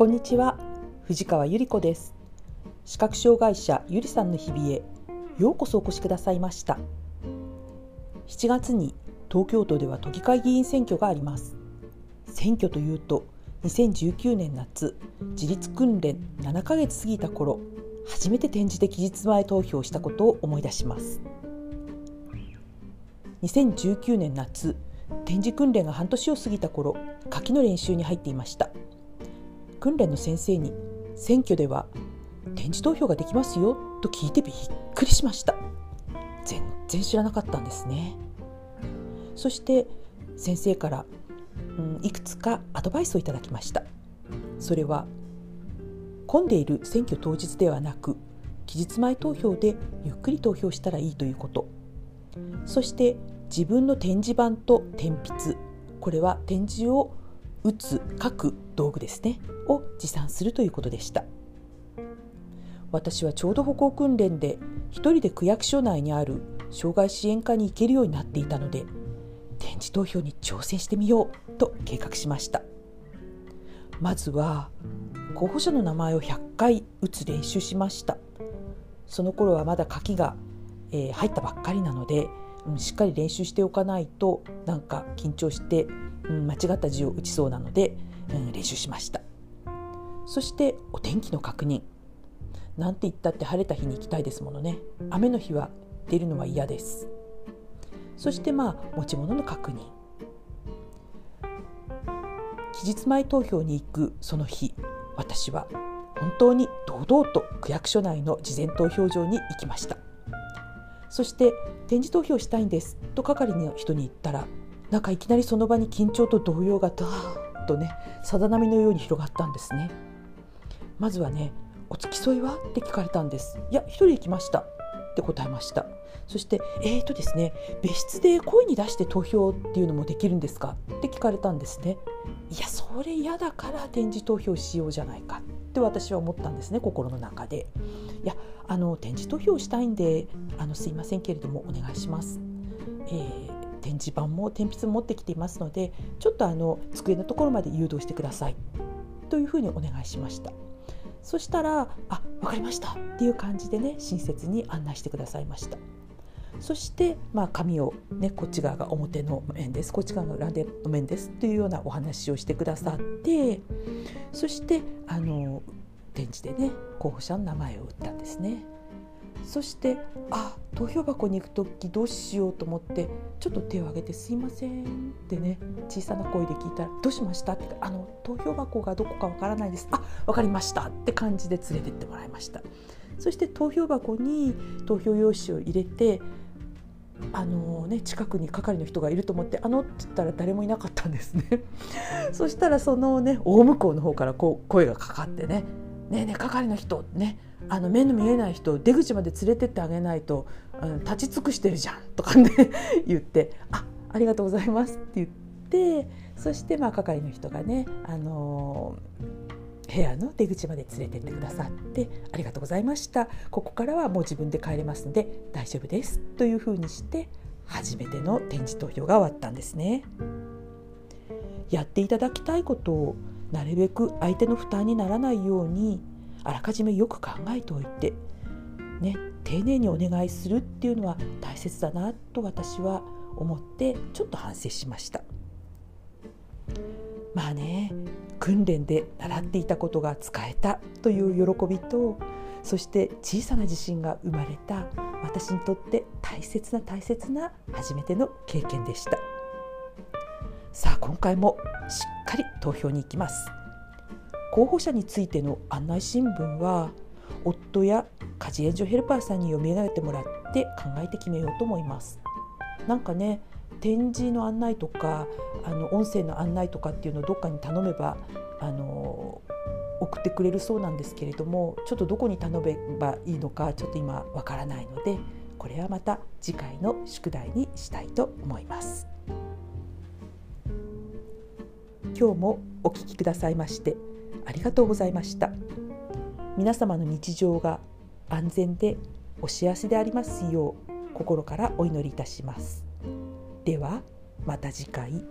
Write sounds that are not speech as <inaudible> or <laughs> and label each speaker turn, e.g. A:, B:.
A: こんにちは。藤川ゆり子です。視覚障害者ゆりさんの日々へようこそお越しくださいました。7月に東京都では都議会議員選挙があります。選挙というと2019年夏自立訓練7ヶ月過ぎた頃初めて展示で期日前投票したことを思い出します。2019年夏展示訓練が半年を過ぎた頃書きの練習に入っていました。訓練の先生に選挙では展示投票ができますよと聞いてびっくりしました。全然知らなかったんですね。そして先生から、うん、いくつかアドバイスをいただきました。それは混んでいる選挙当日ではなく期日前投票でゆっくり投票したらいいということそして自分の展示板と点筆これは展示を打つ書く道具ですね。を持参するということでした。私はちょうど歩行訓練で一人で区役所内にある障害支援課に行けるようになっていたので展示投票に挑戦してみようと計画しました。まずは候補者の名前を100回打つ練習しました。その頃はまだ書きが、えー、入ったばっかりなので、うん、しっかり練習しておかないとなんか緊張して、うん、間違った字を打ちそうなので、うん、練習しました。そしてお天気の確認。なんて言ったって晴れた日に行きたいですものね。雨の日は出るのは嫌です。そしてまあ持ち物の確認。期日前投票に行くその日私は本当に堂々と区役所内の事前投票場に行きました。そして展示投票したいんですと係の人に言ったらなんかいきなりその場に緊張と動揺がダーッとねさだ波のように広がったんですね。まずはねお付き添いは？って聞かれたんですいや一人行きましたって答えました。そしてえーとですね別室で声に出して投票っていうのもできるんですか？って聞かれたんですね。いやそれ嫌だから展示投票しようじゃないか。って私は思ったんですね心の中で。いやあの展示投票したいんであのすいませんけれどもお願いします、えー、展示板も鉛筆も持ってきていますのでちょっとあの机のところまで誘導してください。というふうにお願いしました。そしたら「あ分かりました」っていう感じでね親切に案内してくださいましたそして、まあ、紙を、ね、こっち側が表の面ですこっち側が裏の面ですというようなお話をしてくださってそしてあの展示でね候補者の名前を打ったんですね。そしてあ投票箱に行く時どうしようと思ってちょっと手を挙げて「すいません」ってね小さな声で聞いたら「どうしました?」って「あの投票箱がどこかわからないです」「あ分かりました」って感じで連れてってもらいましたそして投票箱に投票用紙を入れてあのね、近くに係の人がいると思って「あの?」って言ったら誰もいなかったんですねそしたらそのね大向こうの方からこう声がかかってね「ねえねえ係の人ねあの目の見えない人出口まで連れてってあげないと、うん、立ち尽くしてるじゃんとかね <laughs> 言って「あありがとうございます」って言ってそしてまあ係の人がね、あのー、部屋の出口まで連れてってくださって「ありがとうございましたここからはもう自分で帰れますんで大丈夫です」というふうにして初めての展示投票が終わったんですね。やっていただきたいことをなるべく相手の負担にならないようにあらかじめよく考えておいて、ね、丁寧にお願いするっていうのは大切だなと私は思ってちょっと反省しました。まあね訓練で習っていたことが使えたという喜びとそして小さな自信が生まれた私にとって大切な大切な初めての経験でしたさあ今回もしっかり投票に行きます候補者についての案内新聞は夫や家事援助ヘルパーさんに読み上げてもらって考えて決めようと思います。なんかね展示の案内とかあの音声の案内とかっていうのをどっかに頼めばあの送ってくれるそうなんですけれどもちょっとどこに頼めばいいのかちょっと今わからないのでこれはまた次回の宿題にしたいと思います。今日もお聞きくださいましてありがとうございました。皆様の日常が安全でお幸せでありますよう心からお祈りいたします。ではまた次回。